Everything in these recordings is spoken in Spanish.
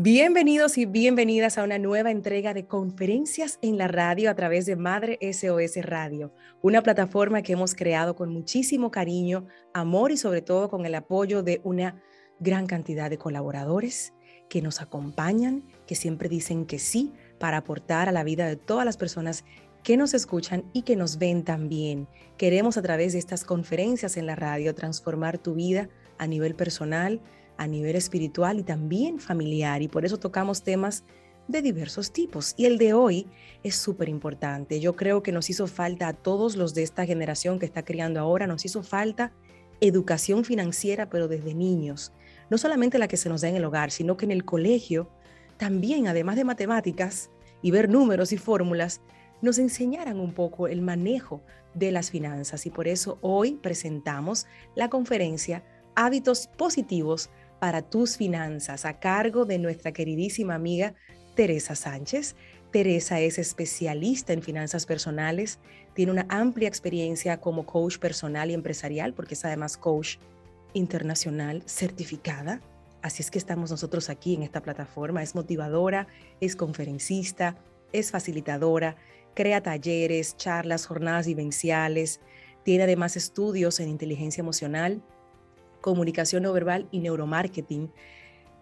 Bienvenidos y bienvenidas a una nueva entrega de conferencias en la radio a través de Madre SOS Radio, una plataforma que hemos creado con muchísimo cariño, amor y sobre todo con el apoyo de una gran cantidad de colaboradores que nos acompañan, que siempre dicen que sí para aportar a la vida de todas las personas que nos escuchan y que nos ven también. Queremos a través de estas conferencias en la radio transformar tu vida a nivel personal, a nivel espiritual y también familiar y por eso tocamos temas de diversos tipos. Y el de hoy es súper importante. Yo creo que nos hizo falta a todos los de esta generación que está criando ahora, nos hizo falta educación financiera, pero desde niños. No solamente la que se nos da en el hogar, sino que en el colegio también, además de matemáticas y ver números y fórmulas, nos enseñaran un poco el manejo de las finanzas. Y por eso hoy presentamos la conferencia Hábitos Positivos para tus finanzas a cargo de nuestra queridísima amiga Teresa Sánchez. Teresa es especialista en finanzas personales, tiene una amplia experiencia como coach personal y empresarial, porque es además coach internacional certificada. Así es que estamos nosotros aquí en esta plataforma. Es motivadora, es conferencista, es facilitadora, crea talleres, charlas, jornadas vivenciales. Tiene además estudios en inteligencia emocional, comunicación no verbal y neuromarketing.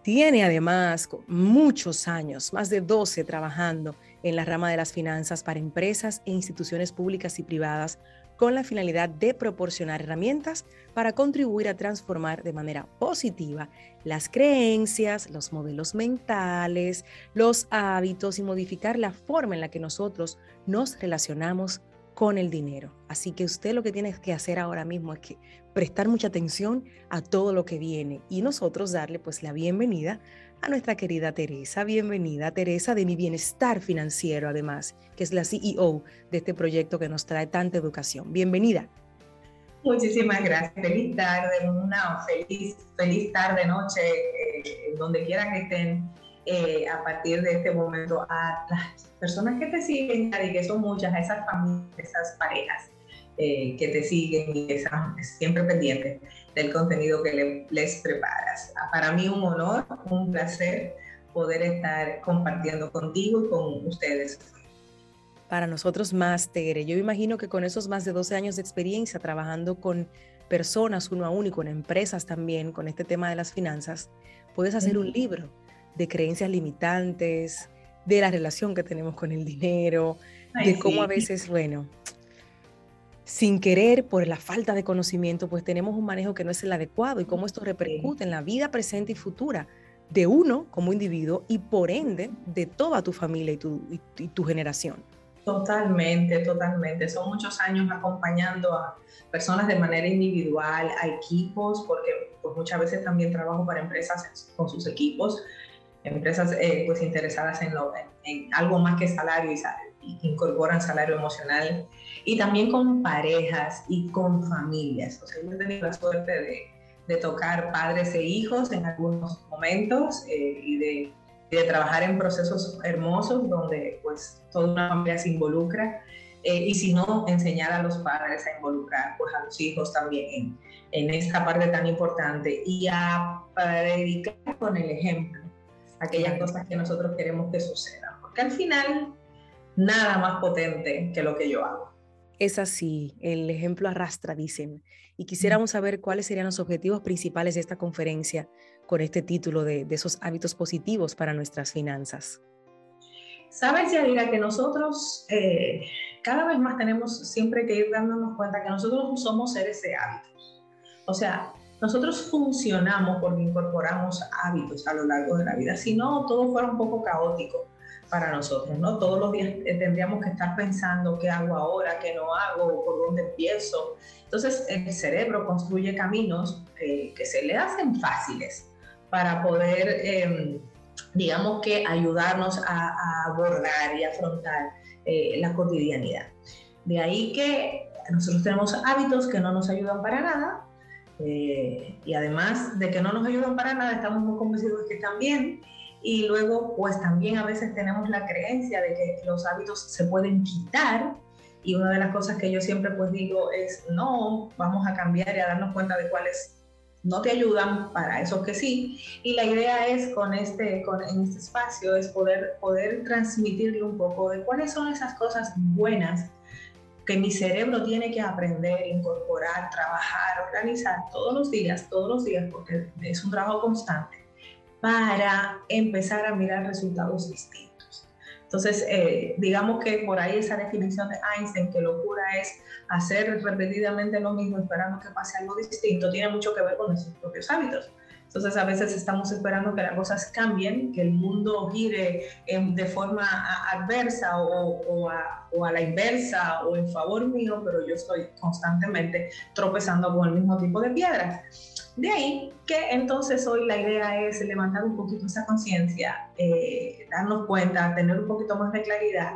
Tiene además muchos años, más de 12 trabajando en la rama de las finanzas para empresas e instituciones públicas y privadas con la finalidad de proporcionar herramientas para contribuir a transformar de manera positiva las creencias, los modelos mentales, los hábitos y modificar la forma en la que nosotros nos relacionamos con el dinero. Así que usted lo que tiene que hacer ahora mismo es que prestar mucha atención a todo lo que viene y nosotros darle pues la bienvenida a nuestra querida Teresa. Bienvenida Teresa de mi bienestar financiero además, que es la CEO de este proyecto que nos trae tanta educación. Bienvenida. Muchísimas gracias. Feliz tarde, una feliz, feliz tarde, noche, eh, donde quiera que estén eh, a partir de este momento a las personas que te siguen, y que son muchas, a esas familias, esas parejas eh, que te siguen y que están siempre pendientes del contenido que les preparas. Para mí un honor, un placer poder estar compartiendo contigo y con ustedes. Para nosotros más, Tere. Yo imagino que con esos más de 12 años de experiencia trabajando con personas uno a uno y con empresas también, con este tema de las finanzas, puedes hacer un libro de creencias limitantes, de la relación que tenemos con el dinero, de cómo a veces, bueno, sin querer, por la falta de conocimiento, pues tenemos un manejo que no es el adecuado y cómo esto repercute en la vida presente y futura de uno como individuo y por ende de toda tu familia y tu, y tu generación. Totalmente, totalmente. Son muchos años acompañando a personas de manera individual, a equipos, porque pues muchas veces también trabajo para empresas con sus equipos empresas eh, pues interesadas en, lo, en, algo más que salario y, incorporan salario emocional y también con parejas y con familias. O sea, yo he tenido la suerte de, de tocar padres e hijos en algunos momentos eh, y de, de, trabajar en procesos hermosos donde pues toda una familia se involucra eh, y si no, enseñar a los padres a involucrar pues a los hijos también en, en esta parte tan importante y a predicar con el ejemplo aquellas cosas que nosotros queremos que sucedan. Porque al final, nada más potente que lo que yo hago. Es así, el ejemplo arrastra, dicen. Y quisiéramos saber cuáles serían los objetivos principales de esta conferencia con este título de, de esos hábitos positivos para nuestras finanzas. Sabes, Yadira, que nosotros eh, cada vez más tenemos siempre que ir dándonos cuenta que nosotros somos seres de hábitos. O sea, nosotros funcionamos porque incorporamos hábitos a lo largo de la vida. Si no, todo fuera un poco caótico para nosotros, ¿no? Todos los días eh, tendríamos que estar pensando qué hago ahora, qué no hago, por dónde empiezo. Entonces, el cerebro construye caminos eh, que se le hacen fáciles para poder, em, digamos que, ayudarnos a, abordar y afrontar eh, la cotidianidad. De ahí que nosotros tenemos hábitos que no nos ayudan para nada, eh, y además de que no nos ayudan para nada, estamos muy convencidos de que están bien. Y luego, pues también a veces tenemos la creencia de que los hábitos se pueden quitar. Y una de las cosas que yo siempre pues digo es, no, vamos a cambiar y a darnos cuenta de cuáles no te ayudan, para esos que sí. Y la idea es con este, con, en este espacio es poder, poder transmitirle un poco de cuáles son esas cosas buenas que mi cerebro tiene que aprender, incorporar, trabajar, organizar todos los días, todos los días, porque es un trabajo constante, para empezar a mirar resultados distintos. Entonces, eh, digamos que por ahí esa definición de Einstein, que locura es hacer repetidamente lo mismo esperando que pase algo distinto, tiene mucho que ver con nuestros propios hábitos. Entonces a veces estamos esperando que las cosas cambien, que el mundo gire de forma adversa o, a, o, a, la inversa o en favor mío, pero yo estoy constantemente tropezando con el mismo tipo de piedras. De ahí que entonces hoy la idea es levantar un poquito esa conciencia, eh, darnos cuenta, tener un poquito más de claridad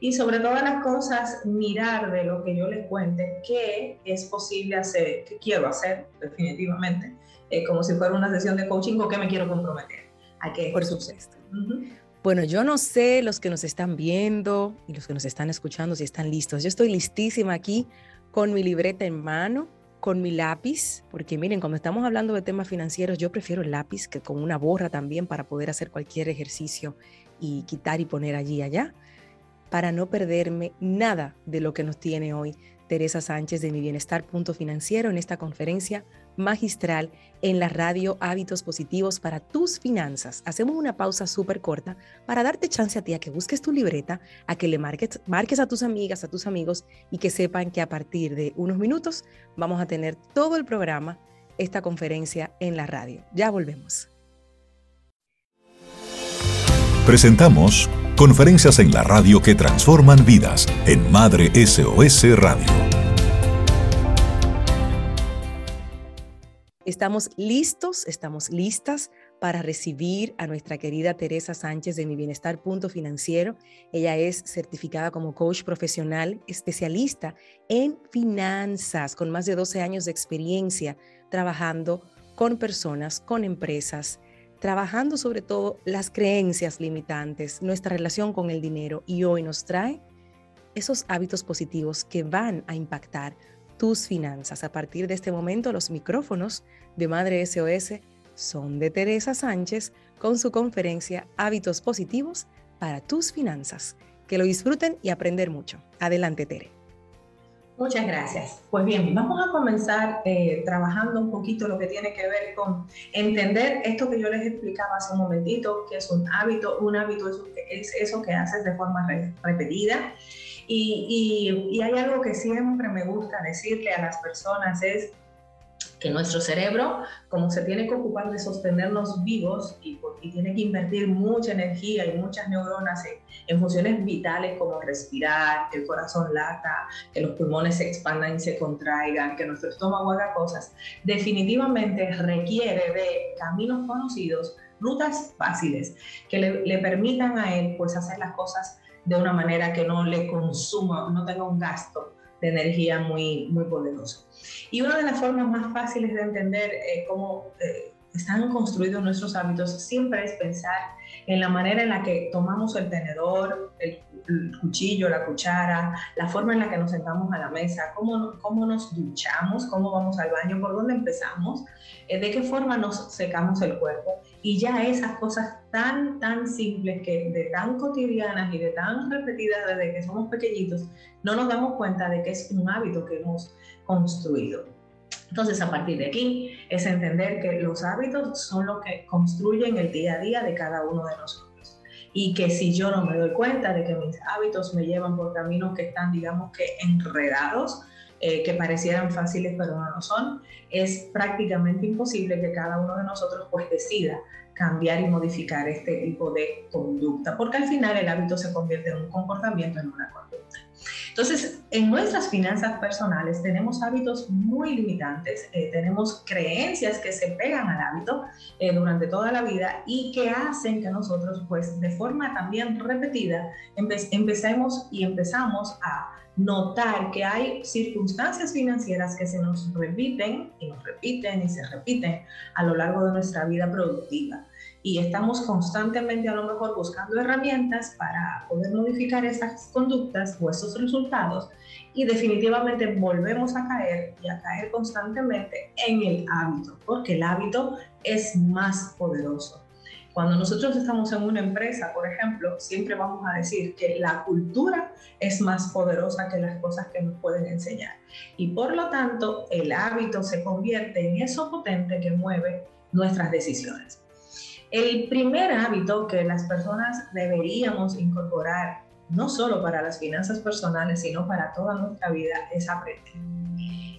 y sobre todas las cosas mirar de lo que yo les cuente qué es posible hacer, qué quiero hacer definitivamente eh, como si fuera una sesión de coaching o que me quiero comprometer a que Por supuesto. Bueno, yo no sé los que nos están viendo y los que nos están escuchando si están listos. Yo estoy listísima aquí con mi libreta en mano, con mi lápiz, porque miren, cuando estamos hablando de temas financieros, yo prefiero el lápiz que con una borra también para poder hacer cualquier ejercicio y quitar y poner allí y allá, para no perderme nada de lo que nos tiene hoy Teresa Sánchez de Mi Bienestar Punto Financiero en esta conferencia magistral en la radio Hábitos Positivos para tus finanzas. Hacemos una pausa súper corta para darte chance a ti a que busques tu libreta, a que le marques, marques a tus amigas, a tus amigos y que sepan que a partir de unos minutos vamos a tener todo el programa, esta conferencia en la radio. Ya volvemos. Presentamos Conferencias en la radio que transforman vidas en Madre SOS Radio. Estamos listos, estamos listas para recibir a nuestra querida Teresa Sánchez de Mi Bienestar Punto Financiero. Ella es certificada como coach profesional, especialista en finanzas, con más de 12 años de experiencia trabajando con personas, con empresas, trabajando sobre todo las creencias limitantes, nuestra relación con el dinero y hoy nos trae esos hábitos positivos que van a impactar tus finanzas. A partir de este momento, los micrófonos de Madre SOS son de Teresa Sánchez con su conferencia Hábitos Positivos para tus finanzas. Que lo disfruten y aprender mucho. Adelante, Tere. Muchas gracias. Pues bien, vamos a comenzar eh, trabajando un poquito lo que tiene que ver con entender esto que yo les explicaba hace un momentito, que es un hábito. Un hábito es, eso que haces de forma repetida. Y, y hay algo que siempre me gusta decirle a las personas es que nuestro cerebro, como se tiene que ocupar de sostenernos vivos y, tiene que invertir mucha energía y muchas neuronas en, funciones vitales como respirar, que el corazón lata, que los pulmones se expandan y se contraigan, que nuestro estómago haga cosas, definitivamente requiere de caminos conocidos, rutas fáciles, que le, le permitan a él pues hacer las cosas de una manera que no le consuma, no tenga un gasto de energía muy, muy poderoso. Y una de las formas más fáciles de entender eh, cómo eh, están construidos nuestros hábitos siempre es pensar en la manera en la que tomamos el tenedor, el, cuchillo, la cuchara, la forma en la que nos sentamos a la mesa, cómo, cómo nos duchamos, cómo vamos al baño, por dónde empezamos, eh, de qué forma nos secamos el cuerpo. Y ya esas cosas tan, tan simples, que de tan cotidianas y de tan repetidas desde que somos pequeñitos, no nos damos cuenta de que es un hábito que hemos construido. Entonces, a partir de aquí, es entender que los hábitos son lo que construyen el día a día de cada uno de nosotros. Y que si yo no me doy cuenta de que mis hábitos me llevan por caminos que están, digamos que, enredados, eh, que parecieran fáciles pero no lo son, es prácticamente imposible que cada uno de nosotros pues decida cambiar y modificar este tipo de conducta, porque al final el hábito se convierte en un comportamiento, en una conducta. Entonces, en nuestras finanzas personales tenemos hábitos muy limitantes, eh, tenemos creencias que se pegan al hábito eh, durante toda la vida y que hacen que nosotros, pues, de forma también repetida, empecemos y empezamos a notar que hay circunstancias financieras que se nos repiten y nos repiten y se repiten a lo largo de nuestra vida productiva. y estamos constantemente a lo mejor buscando herramientas para poder modificar esas conductas o esos resultados y definitivamente volvemos a caer y a caer constantemente en el hábito, porque el hábito es más poderoso. Cuando nosotros estamos en una empresa, por ejemplo, siempre vamos a decir que la cultura es más poderosa que las cosas que nos pueden enseñar. Y por lo tanto, el hábito se convierte en eso potente que mueve nuestras decisiones. El primer hábito que las personas deberíamos incorporar, no solo para las finanzas personales, sino para toda nuestra vida, es aprender.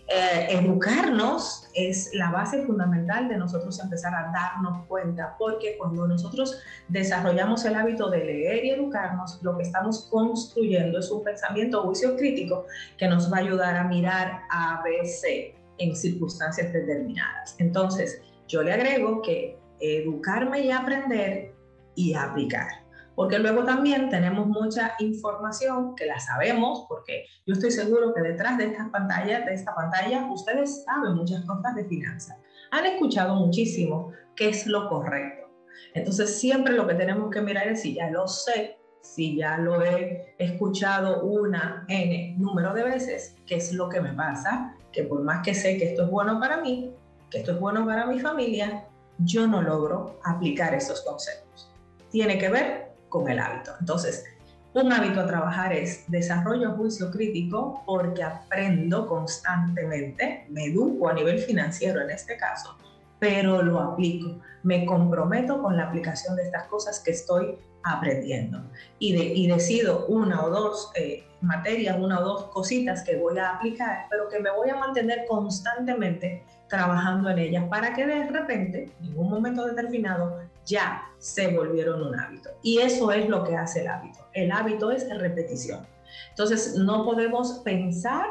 Eh, educarnos es la base fundamental de nosotros empezar a darnos cuenta, porque cuando nosotros desarrollamos el hábito de leer y educarnos, lo que estamos construyendo es un pensamiento juicio crítico que nos va a ayudar a mirar a ABC en circunstancias determinadas. Entonces, yo le agrego que educarme y aprender y aplicar porque luego también tenemos mucha información que la sabemos, porque yo estoy seguro que detrás de estas pantallas, de esta pantalla, ustedes saben muchas cosas de finanzas. Han escuchado muchísimo qué es lo correcto. Entonces siempre lo que tenemos que mirar es si ya lo sé, si ya lo he escuchado una N número de veces, qué es lo que me pasa, que por más que sé que esto es bueno para mí, que esto es bueno para mi familia, yo no logro aplicar esos conceptos. Tiene que ver con el hábito. Entonces, un hábito a trabajar es desarrollo juicio crítico porque aprendo constantemente, me educo a nivel financiero en este caso, pero lo aplico, me comprometo con la aplicación de estas cosas que estoy aprendiendo y, de, y decido una o dos eh, materias, una o dos cositas que voy a aplicar, pero que me voy a mantener constantemente trabajando en ellas para que de repente, en un momento determinado, ya se volvieron un hábito. Y eso es lo que hace el hábito. El hábito es repetición. Entonces, no podemos pensar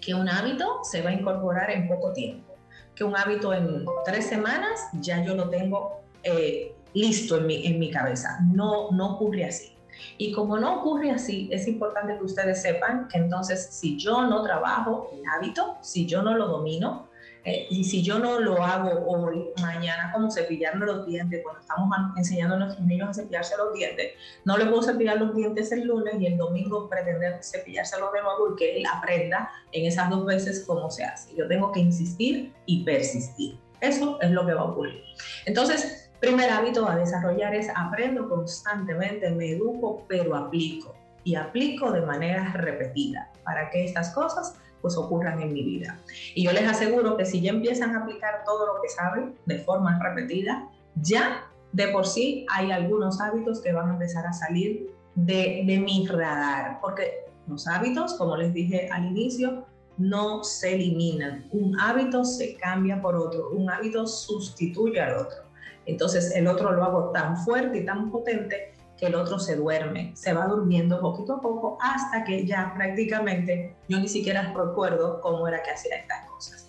que un hábito se va a incorporar en poco tiempo, que un hábito en tres semanas ya yo lo tengo eh, listo en mi, en mi cabeza. No, no ocurre así. Y como no ocurre así, es importante que ustedes sepan que entonces si yo no trabajo el hábito, si yo no lo domino, eh, y si yo no lo hago hoy, mañana, como cepillarme los dientes, cuando estamos enseñando a nuestros niños a cepillarse los dientes, no le puedo cepillar los dientes el lunes y el domingo pretender cepillárselos de nuevo y que él aprenda en esas dos veces cómo se hace. Yo tengo que insistir y persistir. Eso es lo que va a ocurrir. Entonces, primer hábito a desarrollar es aprendo constantemente, me educo, pero aplico. Y aplico de manera repetida para que estas cosas pues ocurran en mi vida. Y yo les aseguro que si ya empiezan a aplicar todo lo que saben de forma repetida, ya de por sí hay algunos hábitos que van a empezar a salir de, de mi radar, porque los hábitos, como les dije al inicio, no se eliminan. Un hábito se cambia por otro, un hábito sustituye al otro. Entonces el otro lo hago tan fuerte y tan potente que el otro se duerme, se va durmiendo poquito a poco hasta que ya prácticamente yo ni siquiera recuerdo cómo era que hacía estas cosas.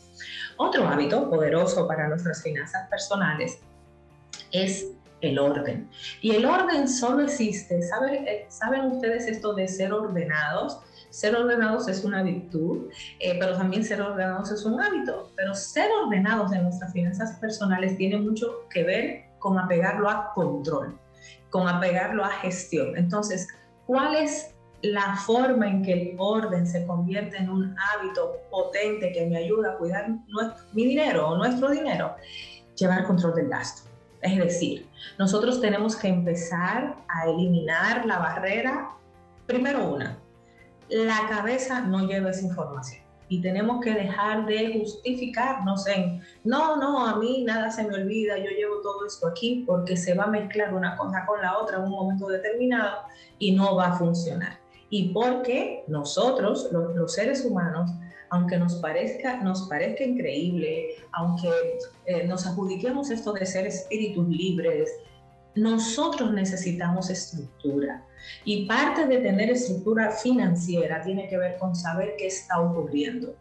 Otro hábito poderoso para nuestras finanzas personales es el orden. Y el orden solo existe, ¿saben, eh, ¿saben ustedes esto de ser ordenados? Ser ordenados es una virtud, eh, pero también ser ordenados es un hábito. Pero ser ordenados en nuestras finanzas personales tiene mucho que ver con apegarlo a control con apegarlo a gestión. Entonces, ¿cuál es la forma en que el orden se convierte en un hábito potente que me ayuda a cuidar mi dinero o nuestro dinero? Llevar control del gasto. Es decir, nosotros tenemos que empezar a eliminar la barrera. Primero una, la cabeza no lleva esa información y tenemos que dejar de justificarnos en, no, no, a mí nada se me olvida, yo llevo todo esto aquí porque se va a mezclar una cosa con la otra en un momento determinado y no va a funcionar. Y porque nosotros, los, seres humanos, aunque nos parezca, nos parezca increíble, aunque eh, nos adjudiquemos esto de ser espíritus libres, nosotros necesitamos estructura. Y parte de tener estructura financiera tiene que ver con saber qué está ocurriendo,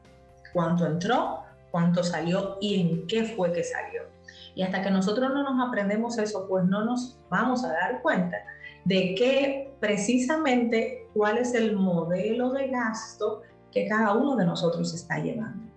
cuánto entró, cuánto salió y en qué fue que salió. Y hasta que nosotros no nos aprendemos eso, pues no nos vamos a dar cuenta de que precisamente cuál es el modelo de gasto que cada uno de nosotros está llevando.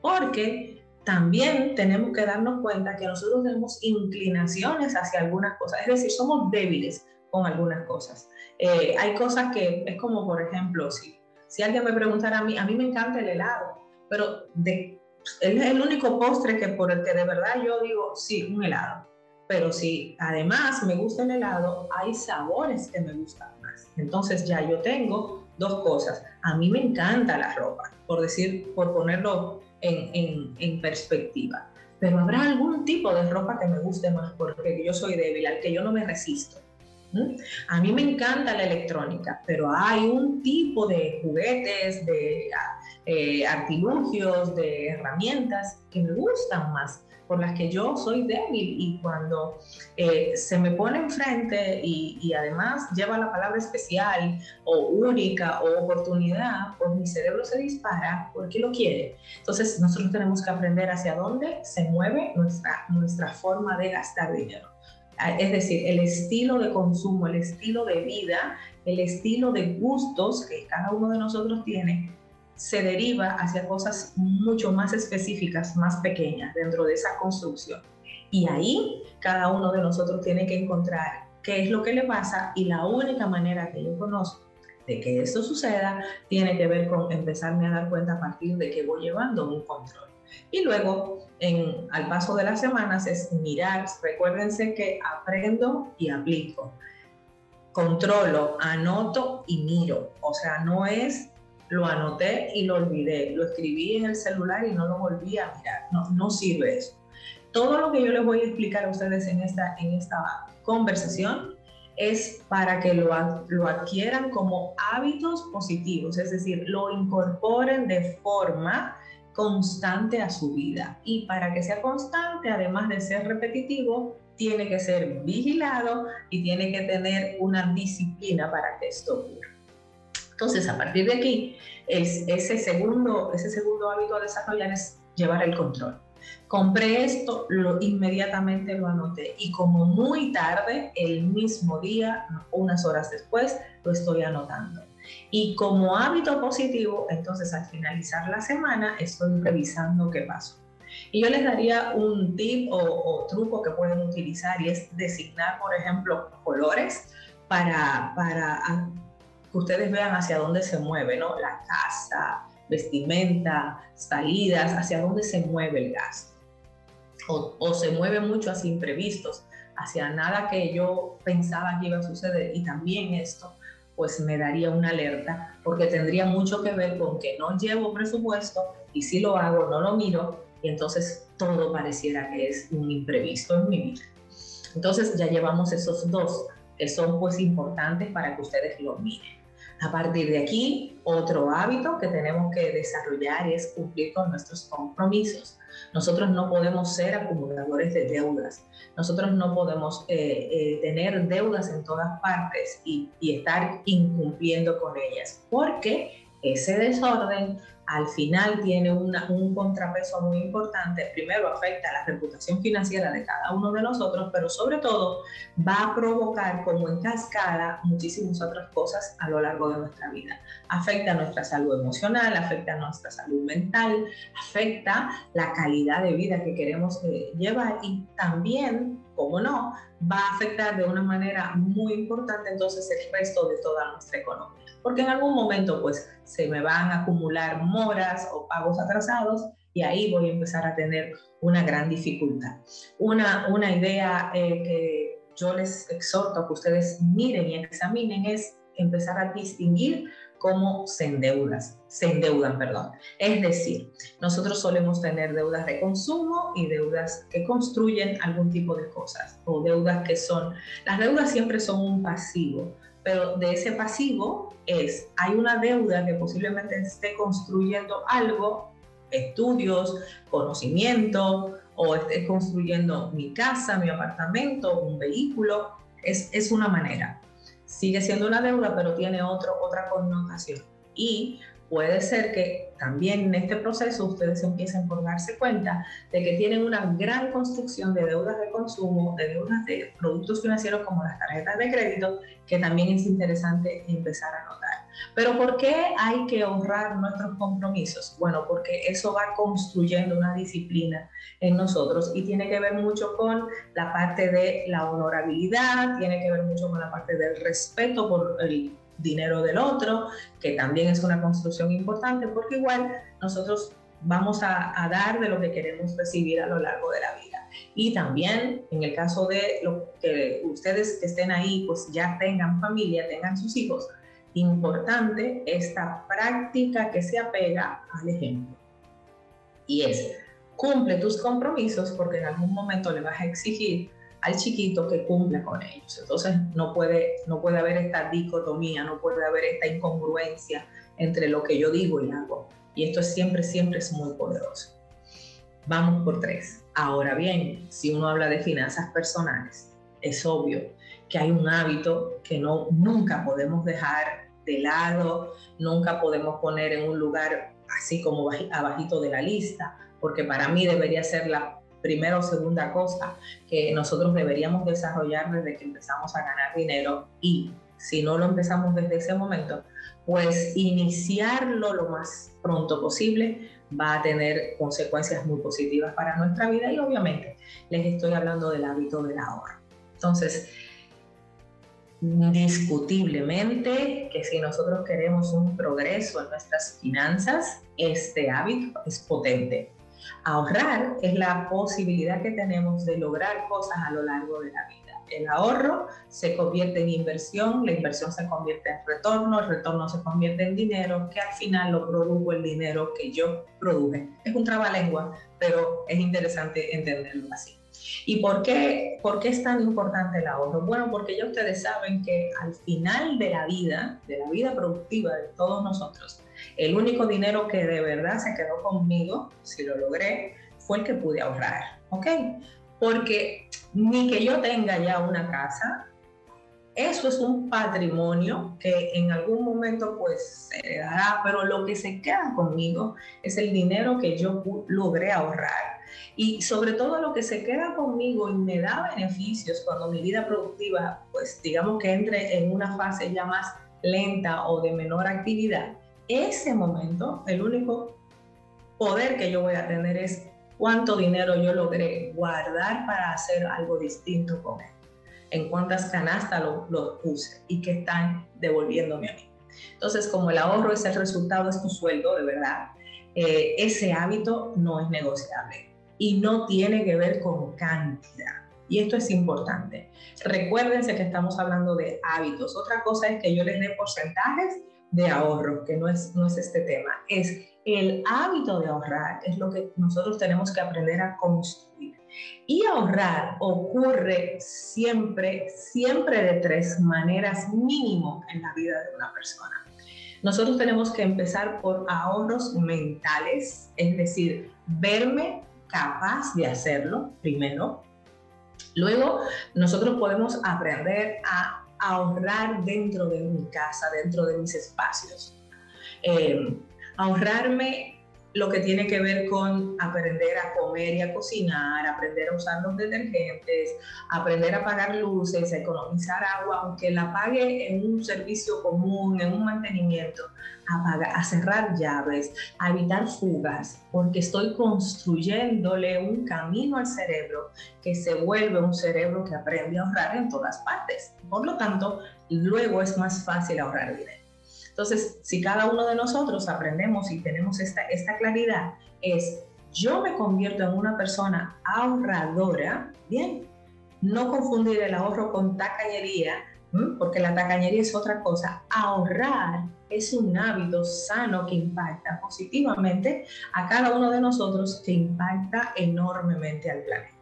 Porque también tenemos que darnos cuenta que nosotros tenemos inclinaciones hacia algunas cosas, es decir, somos débiles con algunas cosas. Eh, hay cosas que es como, por ejemplo, si, si alguien me preguntara a mí, a mí me encanta el helado, pero es el único postre que por el que de verdad yo digo, sí, un helado. Pero si además me gusta el helado, hay sabores que me gustan más. Entonces ya yo tengo dos cosas. A mí me encanta la ropa, por decir, por ponerlo en, en, en perspectiva. Pero habrá algún tipo de ropa que me guste más porque yo soy débil, al que yo no me resisto. A mí me encanta la electrónica, pero hay un tipo de juguetes, de eh, artilugios, de herramientas que me gustan más, por las que yo soy débil y cuando eh, se me pone enfrente y, y, además lleva la palabra especial o única o oportunidad, pues mi cerebro se dispara porque lo quiere. Entonces nosotros tenemos que aprender hacia dónde se mueve nuestra, nuestra forma de gastar dinero. Es decir, el estilo de consumo, el estilo de vida, el estilo de gustos que cada uno de nosotros tiene, se deriva hacia cosas mucho más específicas, más pequeñas dentro de esa construcción. Y ahí cada uno de nosotros tiene que encontrar qué es lo que le pasa y la única manera que yo conozco de que esto suceda tiene que ver con empezarme a dar cuenta a partir de que voy llevando un control. Y luego, al paso de las semanas, es mirar, recuérdense que aprendo y aplico, controlo, anoto y miro. O sea, no es lo anoté y lo olvidé, lo escribí en el celular y no lo volví a mirar. No, sirve eso. Todo lo que yo les voy a explicar a ustedes en esta, en esta conversación es para que lo, lo adquieran como hábitos positivos, es decir, lo incorporen de forma constante a su vida. Y para que sea constante, además de ser repetitivo, tiene que ser vigilado y tiene que tener una disciplina para que esto ocurra. Entonces, a partir de aquí, ese, segundo, ese segundo hábito a desarrollar es llevar el control. Compré esto, lo, inmediatamente lo anoté y como muy tarde, el mismo día, unas horas después, lo estoy anotando. Y como hábito positivo, entonces al finalizar la semana estoy revisando qué pasó. Y yo les daría un tip o, truco que pueden utilizar y es designar, por ejemplo, colores para, para que ustedes vean hacia dónde se mueve, ¿no? La casa, vestimenta, salidas, hacia dónde se mueve el gasto. O, o, se mueve mucho hacia imprevistos, hacia nada que yo pensaba que iba a suceder. Y también esto pues me daría una alerta, porque tendría mucho que ver con que no llevo presupuesto y si lo hago no lo miro y entonces todo pareciera que es un imprevisto en mi vida. Entonces ya llevamos esos dos que son pues importantes para que ustedes lo miren. A partir de aquí, otro hábito que tenemos que desarrollar es cumplir con nuestros compromisos. Nosotros no podemos ser acumuladores de deudas. Nosotros no podemos eh, eh, tener deudas en todas partes y, y estar incumpliendo con ellas, porque ese desorden al final tiene un contrapeso muy importante. Primero afecta la reputación financiera de cada uno de nosotros, pero sobre todo va a provocar como en cascada muchísimas otras cosas a lo largo de nuestra vida. Afecta nuestra salud emocional, afecta nuestra salud mental, afecta la calidad de vida que queremos eh, llevar y también, como no, va a afectar de una manera muy importante entonces el resto de toda nuestra economía porque en algún momento pues se me van a acumular moras o pagos atrasados y ahí voy a empezar a tener una gran dificultad. Una, una idea eh, que yo les exhorto a que ustedes miren y examinen es empezar a distinguir cómo se endeudan, se endeudan, perdón. Es decir, nosotros solemos tener deudas de consumo y deudas que construyen algún tipo de cosas o deudas que son, las deudas siempre son un pasivo, pero de ese pasivo es, hay una deuda que posiblemente esté construyendo algo, estudios, conocimiento, o esté construyendo mi casa, mi apartamento, un vehículo, es, es una manera. Sigue siendo una deuda, pero tiene otro, otra connotación. Y puede ser que también en este proceso ustedes empiecen por darse cuenta de que tienen una gran construcción de deudas de consumo, de deudas de productos financieros como las tarjetas de crédito, que también es interesante empezar a notar. Pero ¿por qué hay que honrar nuestros compromisos? Bueno, porque eso va construyendo una disciplina en nosotros y tiene que ver mucho con la parte de la honorabilidad, tiene que ver mucho con la parte del respeto por el dinero del otro, que también es una construcción importante, porque igual nosotros vamos a, dar de lo que queremos recibir a lo largo de la vida. Y también en el caso de lo que ustedes que estén ahí, pues ya tengan familia, tengan sus hijos, importante esta práctica que se apega al ejemplo. Y es, cumple tus compromisos porque en algún momento le vas a exigir al chiquito que cumpla con ellos. Entonces no puede, no puede haber esta dicotomía, no puede haber esta incongruencia entre lo que yo digo y hago. Y esto es siempre, siempre es muy poderoso. Vamos por tres. Ahora bien, si uno habla de finanzas personales, es obvio que hay un hábito que no, nunca podemos dejar de lado, nunca podemos poner en un lugar así como abajito de la lista, porque para mí debería ser la primera o segunda cosa que nosotros deberíamos desarrollar desde que empezamos a ganar dinero y si no lo empezamos desde ese momento, pues iniciarlo lo más pronto posible va a tener consecuencias muy positivas para nuestra vida y obviamente les estoy hablando del hábito del ahorro. Entonces, Indiscutiblemente que si nosotros queremos un progreso en nuestras finanzas, este hábito es potente. Ahorrar es la posibilidad que tenemos de lograr cosas a lo largo de la vida. El ahorro se convierte en inversión, la inversión se convierte en retorno, el retorno se convierte en dinero, que al final lo produjo el dinero que yo produje. Es un trabalengua, pero es interesante entenderlo así. ¿Y por qué, por qué es tan importante el ahorro? Bueno, porque ya ustedes saben que al final de la vida, de la vida productiva de todos nosotros, el único dinero que de verdad se quedó conmigo, si lo logré, fue el que pude ahorrar, ¿ok? Porque ni que yo tenga ya una casa, eso es un patrimonio que en algún momento pues se heredará, pero lo que se queda conmigo es el dinero que yo logré ahorrar. Y sobre todo lo que se queda conmigo y me da beneficios cuando mi vida productiva, pues digamos que entre en una fase ya más lenta o de menor actividad, ese momento, el único poder que yo voy a tener es cuánto dinero yo logré guardar para hacer algo distinto con él en cuántas canastas los puse y qué están devolviéndome a mí. Entonces, como el ahorro es el resultado, es tu sueldo, de verdad, eh, ese hábito no es negociable y no tiene que ver con cantidad. Y esto es importante. Recuérdense que estamos hablando de hábitos. Otra cosa es que yo les dé porcentajes de ahorro, que no es, no es este tema. Es el hábito de ahorrar, es lo que nosotros tenemos que aprender a construir. Y ahorrar ocurre siempre, siempre de tres maneras mínimo en la vida de una persona. Nosotros tenemos que empezar por ahorros mentales, es decir, verme capaz de hacerlo primero. Luego, nosotros podemos aprender a ahorrar dentro de mi casa, dentro de mis espacios. Eh, ahorrarme lo que tiene que ver con aprender a comer y a cocinar, aprender a usar los detergentes, aprender a pagar luces, a economizar agua, aunque la pague en un servicio común, en un mantenimiento, a, a cerrar llaves, a evitar fugas, porque estoy construyéndole un camino al cerebro que se vuelve un cerebro que aprende a ahorrar en todas partes. Por lo tanto, luego es más fácil ahorrar dinero. Entonces, si cada uno de nosotros aprendemos y tenemos esta, esta claridad, es yo me convierto en una persona ahorradora, bien, no confundir el ahorro con tacañería, porque la tacañería es otra cosa. Ahorrar es un hábito sano que impacta positivamente a cada uno de nosotros, que impacta enormemente al planeta.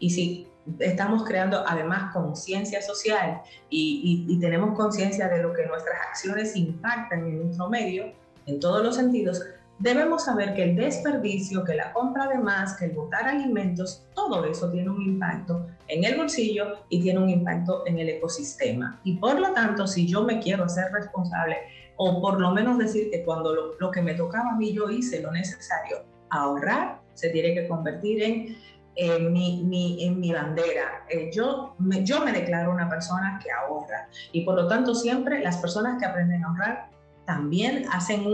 Y si estamos creando además conciencia social y, tenemos conciencia de lo que nuestras acciones impactan en nuestro medio, en todos los sentidos, debemos saber que el desperdicio, que la compra de más, que el botar alimentos, todo eso tiene un impacto en el bolsillo y tiene un impacto en el ecosistema. Y por lo tanto, si yo me quiero hacer responsable, o por lo menos decir que cuando lo, que me tocaba a mí yo hice lo necesario, ahorrar se tiene que convertir en mi, en mi bandera. Eh, yo, me, yo me declaro una persona que ahorra y por lo tanto siempre las personas que aprenden a ahorrar también hacen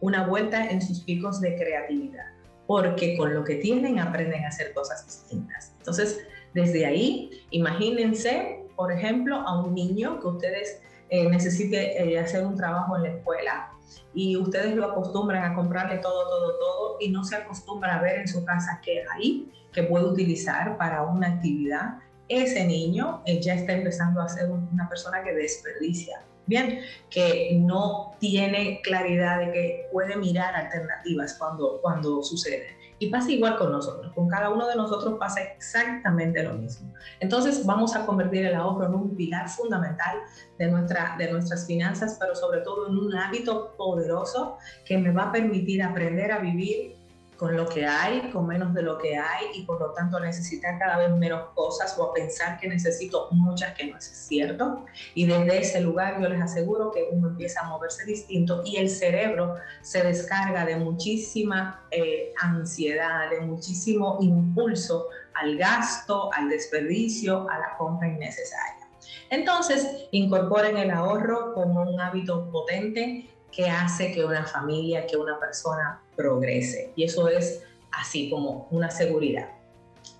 una vuelta en sus picos de creatividad, porque con lo que tienen aprenden a hacer cosas distintas. Entonces, desde ahí, imagínense, por ejemplo, a un niño que ustedes eh, necesite eh, hacer un trabajo en la escuela y ustedes lo acostumbran a comprarle todo, todo, todo y no se acostumbra a ver en su casa qué hay que puede utilizar para una actividad, ese niño eh, ya está empezando a ser una persona que desperdicia bien, que no tiene claridad de que puede mirar alternativas cuando, cuando sucede. Y pasa igual con nosotros, con cada uno de nosotros pasa exactamente lo mismo. Entonces vamos a convertir el ahorro en un pilar fundamental de, nuestra, de nuestras finanzas, pero sobre todo en un hábito poderoso que me va a permitir aprender a vivir con lo que hay, con menos de lo que hay y por lo tanto necesitar cada vez menos cosas o pensar que necesito muchas que no es cierto. Y desde ese lugar yo les aseguro que uno empieza a moverse distinto y el cerebro se descarga de muchísima eh, ansiedad, de muchísimo impulso al gasto, al desperdicio, a la compra innecesaria. Entonces, incorporen el ahorro como un hábito potente que hace que una familia, que una persona progrese. Y eso es así como una seguridad.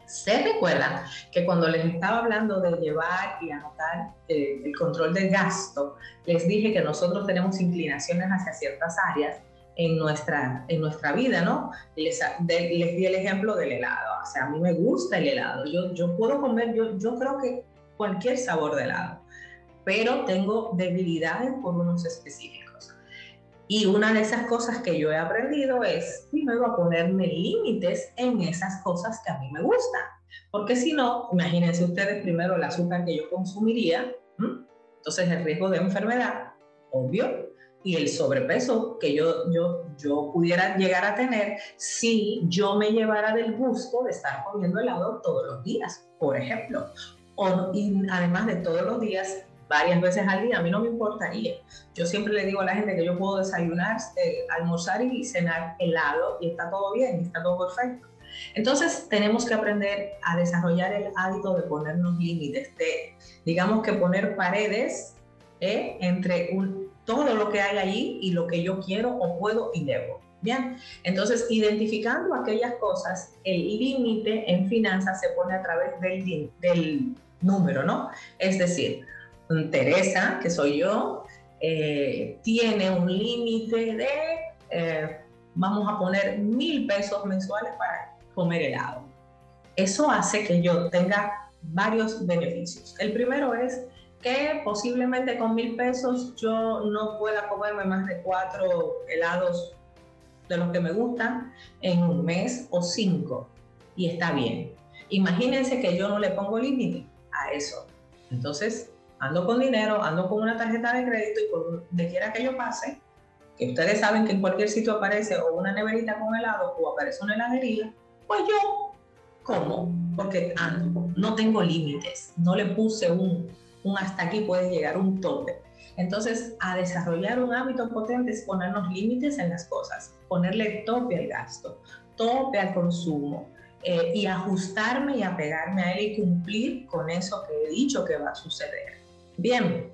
Se recuerda que cuando les estaba hablando de llevar y anotar eh, el control del gasto, les dije que nosotros tenemos inclinaciones hacia ciertas áreas en nuestra, en nuestra vida, ¿no? Les, les di el ejemplo del helado. O sea, a mí me gusta el helado. Yo, yo puedo comer, yo, yo creo que cualquier sabor de helado, pero tengo debilidades por unos específicos. Y una de esas cosas que yo he aprendido es primero a ponerme límites en esas cosas que a mí me gustan. Porque si no, imagínense ustedes primero el azúcar que yo consumiría, entonces el riesgo de enfermedad, obvio, y el sobrepeso que yo, yo, yo pudiera llegar a tener si yo me llevara del gusto de estar comiendo helado todos los días, por ejemplo. O, y además de todos los días varias veces al día, a mí no me importaría. Yo siempre le digo a la gente que yo puedo desayunar, eh, almorzar y cenar helado y está todo bien, está todo perfecto. Entonces tenemos que aprender a desarrollar el hábito de ponernos límites, de digamos que poner paredes eh, entre todo lo que hay allí y lo que yo quiero o puedo y debo. Bien, entonces identificando aquellas cosas, el límite en finanzas se pone a través del, del número, ¿no? Es decir, Teresa, que soy yo, eh, tiene un límite de, eh, vamos a poner mil pesos mensuales para comer helado. Eso hace que yo tenga varios beneficios. El primero es que posiblemente con mil pesos yo no pueda comerme más de cuatro helados de los que me gustan en un mes o cinco. Y está bien. Imagínense que yo no le pongo límite a eso. Entonces, ando con dinero, ando con una tarjeta de crédito y por donde quiera que yo pase, que ustedes saben que en cualquier sitio aparece o una neverita con helado o aparece una heladería, pues yo como, porque ando, no tengo límites, no le puse un, hasta aquí puede llegar, un tope. Entonces, a desarrollar un hábito potente es ponernos límites en las cosas, ponerle tope al gasto, tope al consumo, eh, y ajustarme y apegarme a él y cumplir con eso que he dicho que va a suceder. Bien,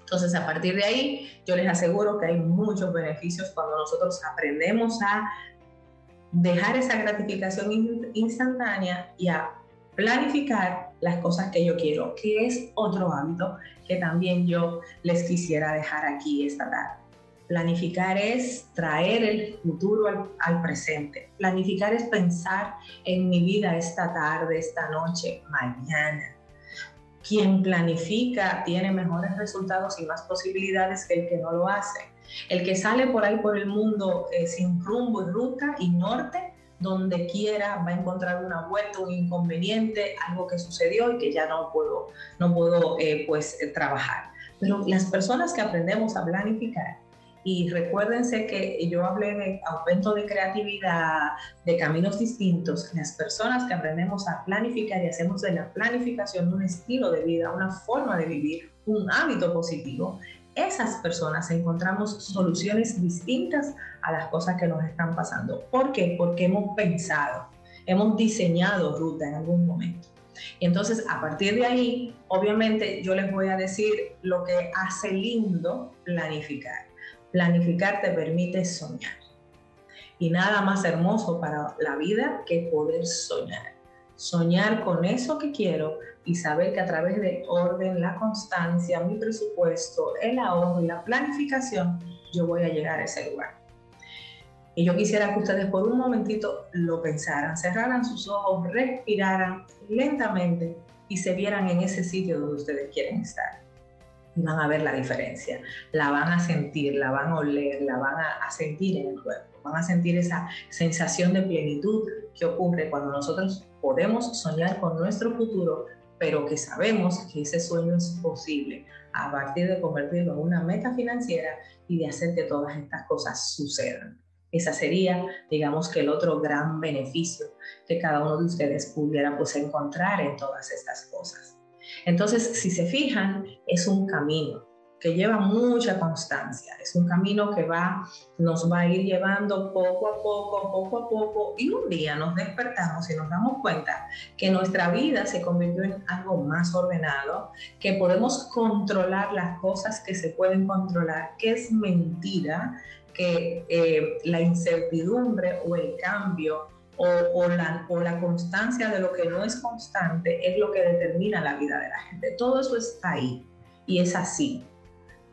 entonces a partir de ahí yo les aseguro que hay muchos beneficios cuando nosotros aprendemos a dejar esa gratificación instantánea y a planificar las cosas que yo quiero, que es otro hábito que también yo les quisiera dejar aquí esta tarde. Planificar es traer el futuro al, presente. Planificar es pensar en mi vida esta tarde, esta noche, mañana quien planifica tiene mejores resultados y más posibilidades que el que no lo hace. El que sale por ahí por el mundo eh, sin rumbo y ruta y norte, donde quiera va a encontrar una vuelta, un inconveniente, algo que sucedió y que ya no puedo, no puedo eh, pues trabajar. Pero las personas que aprendemos a planificar Y recuérdense que yo hablé de aumento de creatividad, de caminos distintos. Las personas que aprendemos a planificar y hacemos de la planificación un estilo de vida, una forma de vivir, un hábito positivo, esas personas encontramos soluciones distintas a las cosas que nos están pasando. ¿Por qué? Porque hemos pensado, hemos diseñado ruta en algún momento. Y entonces, a partir de ahí, obviamente, yo les voy a decir lo que hace lindo planificar. Planificar te permite soñar. Y nada más hermoso para la vida que poder soñar. Soñar con eso que quiero y saber que a través del orden, la constancia, mi presupuesto, el ahorro y la planificación, yo voy a llegar a ese lugar. Y yo quisiera que ustedes por un momentito lo pensaran, cerraran sus ojos, respiraran lentamente y se vieran en ese sitio donde ustedes quieren estar. Y van a ver la diferencia, la van a sentir, la van a oler, la van a, sentir en el cuerpo, van a sentir esa sensación de plenitud que ocurre cuando nosotros podemos soñar con nuestro futuro, pero que sabemos que ese sueño es posible a partir de convertirlo en una meta financiera y de hacer que todas estas cosas sucedan. Esa sería, digamos, que el otro gran beneficio que cada uno de ustedes pudiera pues encontrar en todas estas cosas. Entonces, si se fijan, es un camino que lleva mucha constancia, es un camino que va, nos va a ir llevando poco a poco, poco a poco, y un día nos despertamos y nos damos cuenta que nuestra vida se convirtió en algo más ordenado, que podemos controlar las cosas que se pueden controlar, que es mentira, que eh, la incertidumbre o el cambio o, la, o la constancia de lo que no es constante es lo que determina la vida de la gente. Todo eso está ahí y es así.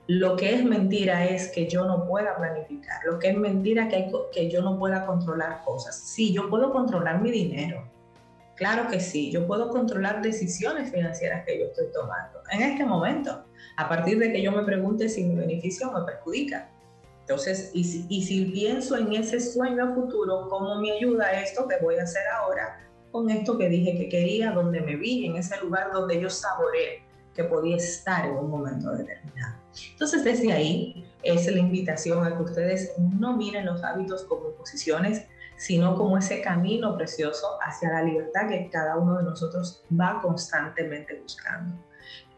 Lo que es mentira es que yo no pueda planificar. Lo que es mentira es que, que yo no pueda controlar cosas. Sí, yo puedo controlar mi dinero. Claro que sí, yo puedo controlar decisiones financieras que yo estoy tomando en este momento, a partir de que yo me pregunte si mi beneficio me perjudica. Entonces, y si, pienso en ese sueño futuro, ¿cómo me ayuda esto que voy a hacer ahora con esto que dije que quería, donde me vi, en ese lugar donde yo saboreé que podía estar en un momento determinado? Entonces, desde ahí es la invitación a que ustedes no miren los hábitos como imposiciones, sino como ese camino precioso hacia la libertad que cada uno de nosotros va constantemente buscando.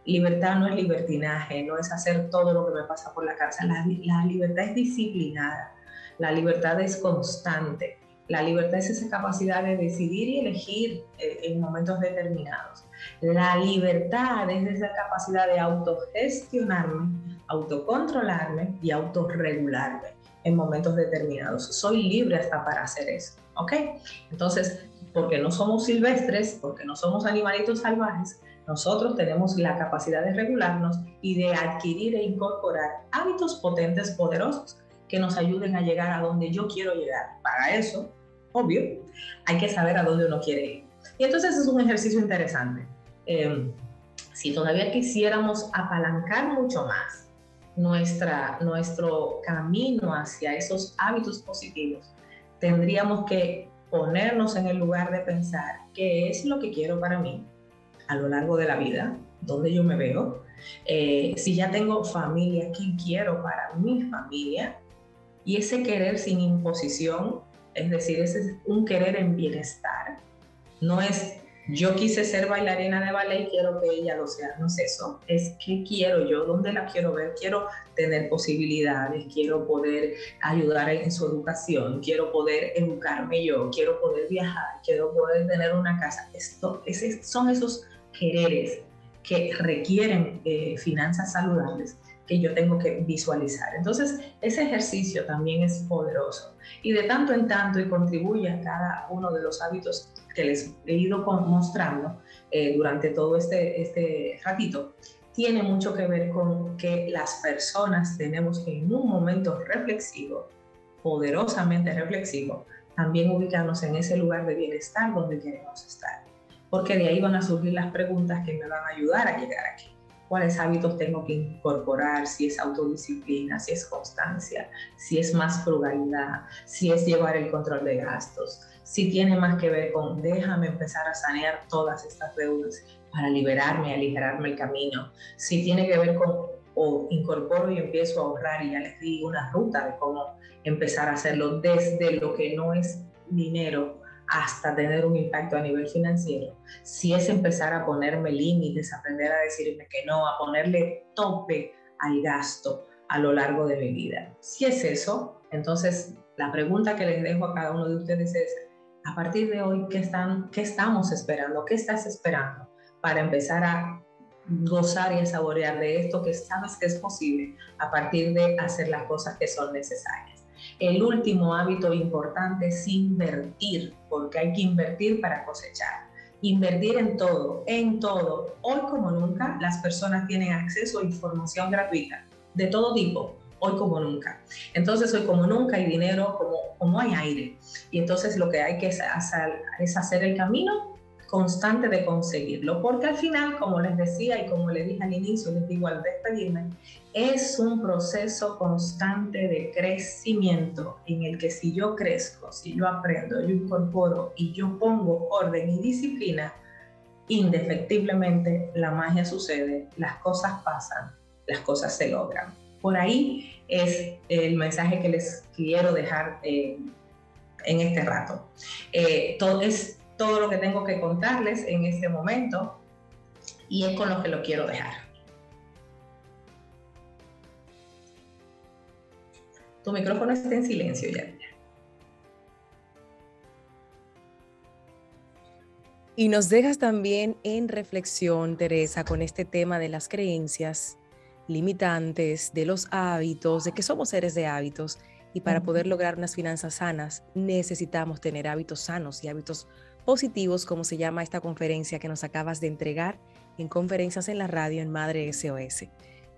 Libertad no es libertinaje, no es hacer todo lo que me pasa por la cabeza. La, libertad es disciplinada, la libertad es constante, la libertad es esa capacidad de decidir y elegir eh, en momentos determinados. La libertad es esa capacidad de autogestionarme, autocontrolarme y autorregularme en momentos determinados. Soy libre hasta para hacer eso, ¿ok? Entonces, porque no somos silvestres, porque no somos animalitos salvajes, nosotros tenemos la capacidad de regularnos y de adquirir e incorporar hábitos potentes, poderosos, que nos ayuden a llegar a donde yo quiero llegar. Para eso, obvio, hay que saber a dónde uno quiere ir. Y entonces es un ejercicio interesante. Em, si todavía quisiéramos apalancar mucho más nuestra, nuestro camino hacia esos hábitos positivos, tendríamos que ponernos en el lugar de pensar qué es lo que quiero para mí, a lo largo de la vida, dónde yo me veo, eh, si ya tengo familia, qué quiero para mi familia, y ese querer sin imposición, es decir, ese es un querer en bienestar, no es yo quise ser bailarina de ballet y quiero que ella lo sea, no es eso, es qué quiero yo, dónde la quiero ver, quiero tener posibilidades, quiero poder ayudar en su educación, quiero poder educarme yo, quiero poder viajar, quiero poder tener una casa. Esto, ese, son esos quereres que requieren eh, finanzas saludables que yo tengo que visualizar. Entonces, ese ejercicio también es poderoso y de tanto en tanto y contribuye a cada uno de los hábitos que les he ido mostrando eh, durante todo este, este ratito, tiene mucho que ver con que las personas tenemos que en un momento reflexivo, poderosamente reflexivo, también ubicarnos en ese lugar de bienestar donde queremos estar porque de ahí van a surgir las preguntas que me van a ayudar a llegar aquí. ¿Cuáles hábitos tengo que incorporar? Si es autodisciplina, si es constancia, si es más frugalidad, si es llevar el control de gastos, si tiene más que ver con déjame empezar a sanear todas estas deudas para liberarme, aligerarme el camino, si tiene que ver con o incorporo y empiezo a ahorrar y ya les di una ruta de cómo empezar a hacerlo desde lo que no es dinero hasta tener un impacto a nivel financiero, si es empezar a ponerme límites, aprender a decirme que no, a ponerle tope al gasto a lo largo de mi vida. Si es eso, entonces la pregunta que les dejo a cada uno de ustedes es, a partir de hoy, ¿qué, están, qué estamos esperando? ¿Qué estás esperando para empezar a gozar y a saborear de esto que sabes que es posible a partir de hacer las cosas que son necesarias? El último hábito importante es invertir, porque hay que invertir para cosechar. Invertir en todo, en todo. Hoy como nunca, las personas tienen acceso a información gratuita de todo tipo, hoy como nunca. Entonces, hoy como nunca hay dinero como, como hay aire. Y entonces lo que hay que hacer es hacer el camino constante de conseguirlo, porque al final, como les decía y como les dije al inicio, les digo al despedirme, es un proceso constante de crecimiento en el que si yo crezco, si yo aprendo, yo incorporo y yo pongo orden y disciplina, indefectiblemente la magia sucede, las cosas pasan, las cosas se logran. Por ahí es el mensaje que les quiero dejar eh, en este rato. Eh, todo, es todo lo que tengo que contarles en este momento y es con lo que lo quiero dejar. Tu micrófono está en silencio ya. Y nos dejas también en reflexión, Teresa, con este tema de las creencias limitantes, de los hábitos, de que somos seres de hábitos. Y para poder lograr unas finanzas sanas, necesitamos tener hábitos sanos y hábitos positivos, como se llama esta conferencia que nos acabas de entregar en conferencias en la radio en Madre SOS.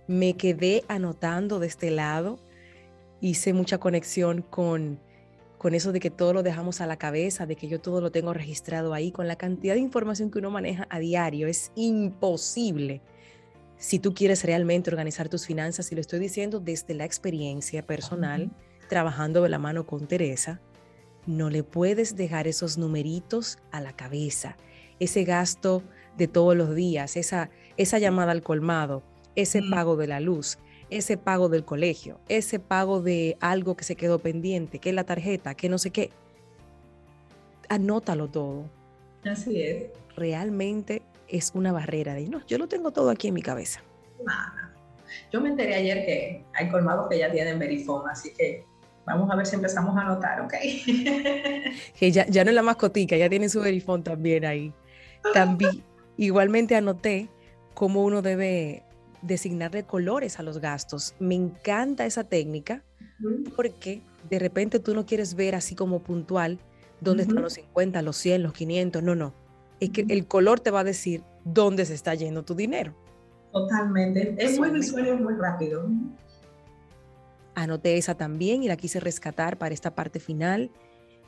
Me quedé anotando de este lado, hice mucha conexión con, con eso de que todo lo dejamos a la cabeza, de que yo todo lo tengo registrado ahí, con la cantidad de información que uno maneja a diario. Es imposible si tú quieres realmente organizar tus finanzas, y lo estoy diciendo desde la experiencia personal, trabajando de la mano con Teresa, no le puedes dejar esos numeritos a la cabeza, ese gasto de todos los días, esa, esa llamada al colmado, ese pago de la luz, ese pago del colegio, ese pago de algo que se quedó pendiente, que es la tarjeta, que no sé qué. Anótalo todo. Así es. Realmente es una barrera de, no, yo lo tengo todo aquí en mi cabeza. Yo me enteré ayer que hay colmados que ya tienen verifón, así que Vamos a ver si empezamos a anotar, ¿ok? que ya, ya no es la mascotica, ya tiene su verifón también ahí. También, igualmente anoté cómo uno debe designarle colores a los gastos. Me encanta esa técnica porque de repente tú no quieres ver así como puntual dónde están los 50, los 100, los 500. No, no. Es que el color te va a decir dónde se está yendo tu dinero. Totalmente. Es muy visual y muy rápido. Anoté esa también y la quise rescatar para esta parte final.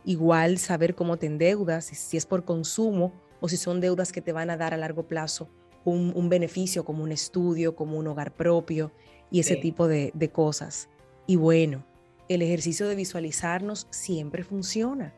Igual saber cómo te endeudas, si es por consumo o si son deudas que te van a dar a largo plazo un, beneficio como un estudio, como un hogar propio y ese tipo de, de cosas. Y bueno, el ejercicio de visualizarnos siempre funciona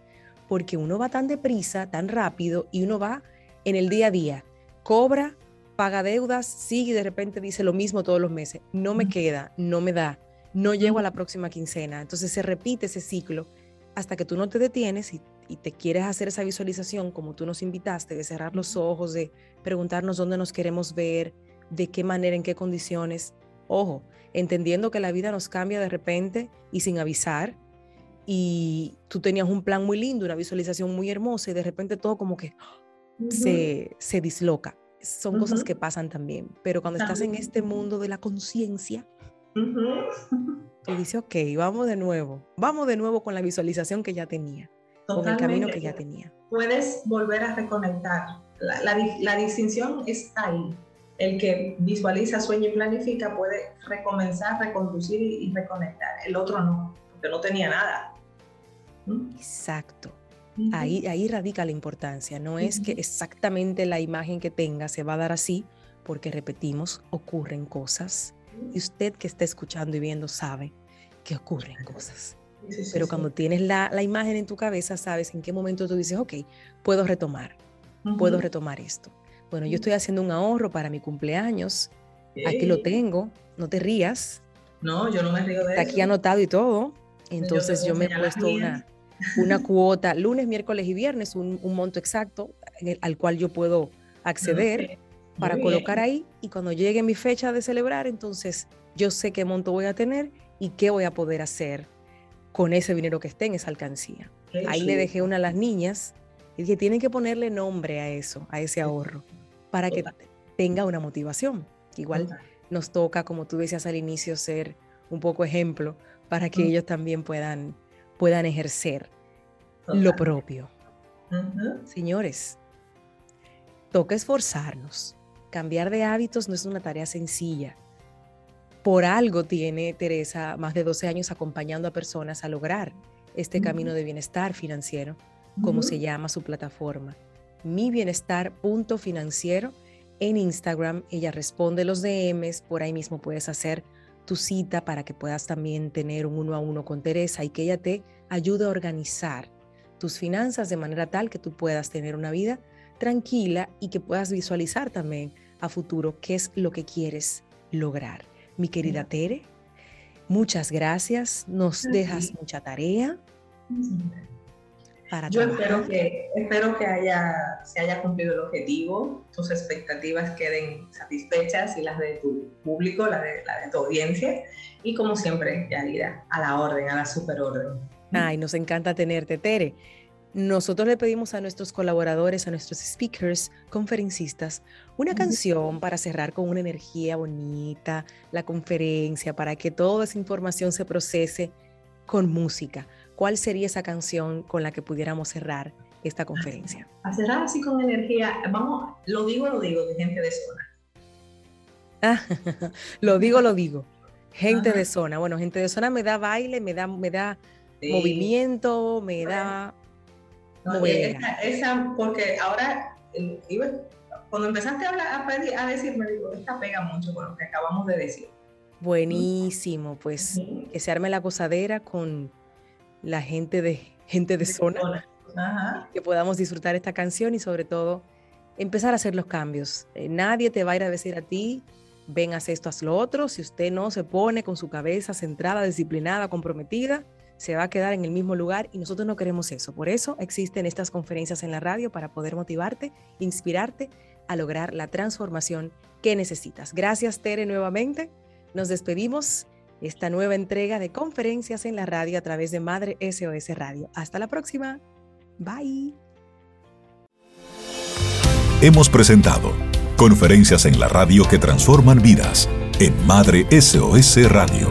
porque uno va tan deprisa, tan rápido y uno va en el día a día, cobra, paga deudas, sigue y de repente dice lo mismo todos los meses, no me queda, no me da, no llego a la próxima quincena. Entonces se repite ese ciclo hasta que tú no te detienes y, te quieres hacer esa visualización como tú nos invitaste, de cerrar los ojos, de preguntarnos dónde nos queremos ver, de qué manera, en qué condiciones. Ojo, entendiendo que la vida nos cambia de repente y sin avisar. Y tú tenías un plan muy lindo, una visualización muy hermosa y de repente todo como que se, disloca. Son cosas que pasan también. Pero cuando estás en este mundo de la conciencia, y dice, ok, vamos de nuevo, vamos de nuevo con la visualización que ya tenía, con el camino que ya tenía. Puedes volver a reconectar. La, la, distinción está ahí. El que visualiza, sueña y planifica puede recomenzar, reconducir y, reconectar. El otro no, porque no tenía nada. ¿Mm? Exacto. Ahí, ahí radica la importancia. No es que exactamente la imagen que tenga se va a dar así, porque repetimos, ocurren cosas y usted que está escuchando y viendo sabe que ocurren cosas. Pero cuando tienes la, la, imagen en tu cabeza, sabes en qué momento tú dices, ok, puedo retomar, puedo retomar esto. Bueno, yo estoy haciendo un ahorro para mi cumpleaños. Aquí lo tengo, no te rías. No, yo no me río de Está aquí anotado y todo. Entonces yo, me he puesto una, una cuota lunes, miércoles y viernes, un, monto exacto al cual yo puedo acceder para colocar ahí y cuando llegue mi fecha de celebrar, entonces yo sé qué monto voy a tener y qué voy a poder hacer con ese dinero que esté en esa alcancía. ahí le dejé una a las niñas y dije, tienen que ponerle nombre a eso, a ese ahorro, para que tenga una motivación. Igual nos toca, como tú decías al inicio, ser un poco ejemplo para que ellos también puedan, puedan ejercer lo propio. Señores, toca esforzarnos. Cambiar de hábitos no es una tarea sencilla. Por algo tiene Teresa más de 12 años acompañando a personas a lograr este camino de bienestar financiero, como se llama su plataforma. Mi bienestar punto financiero en Instagram. Ella responde los DMs, por ahí mismo puedes hacer tu cita para que puedas también tener un uno a uno con Teresa y que ella te ayude a organizar tus finanzas de manera tal que tú puedas tener una vida tranquila y que puedas visualizar también a futuro qué es lo que quieres lograr. Mi querida Tere, muchas gracias. Nos dejas mucha tarea. Yo espero que, espero que haya, se haya cumplido el objetivo, tus expectativas queden satisfechas y las de tu público, las de, la de tu audiencia. Y como siempre, Yadira, a la orden, a la superorden. Ay, nos encanta tenerte, Tere. Nosotros le pedimos a nuestros colaboradores, a nuestros speakers, conferencistas, una canción para cerrar con una energía bonita, la conferencia, para que toda esa información se procese con música. ¿cuál sería esa canción con la que pudiéramos cerrar esta conferencia? A cerrar así con energía, vamos, lo digo, lo digo, de gente de zona. lo digo, lo digo. Gente de zona. Bueno, gente de zona me da baile, me da, me da movimiento, me da. Esa, porque ahora, cuando empezaste a, hablar, a, decirme, digo, esta pega mucho con lo que acabamos de decir. Buenísimo, pues que se arme la gozadera con la gente de, gente de, zona, que podamos disfrutar esta canción y sobre todo empezar a hacer los cambios. Eh, nadie te va a ir a decir a ti, ven, haz esto, haz lo otro. Si usted no se pone con su cabeza centrada, disciplinada, comprometida, se va a quedar en el mismo lugar y nosotros no queremos eso. Por eso existen estas conferencias en la radio para poder motivarte, inspirarte a lograr la transformación que necesitas. Gracias, Tere, nuevamente. Nos despedimos esta nueva entrega de conferencias en la radio a través de Madre SOS Radio. Hasta la próxima. Bye. Hemos presentado Conferencias en la radio que transforman vidas en Madre SOS Radio.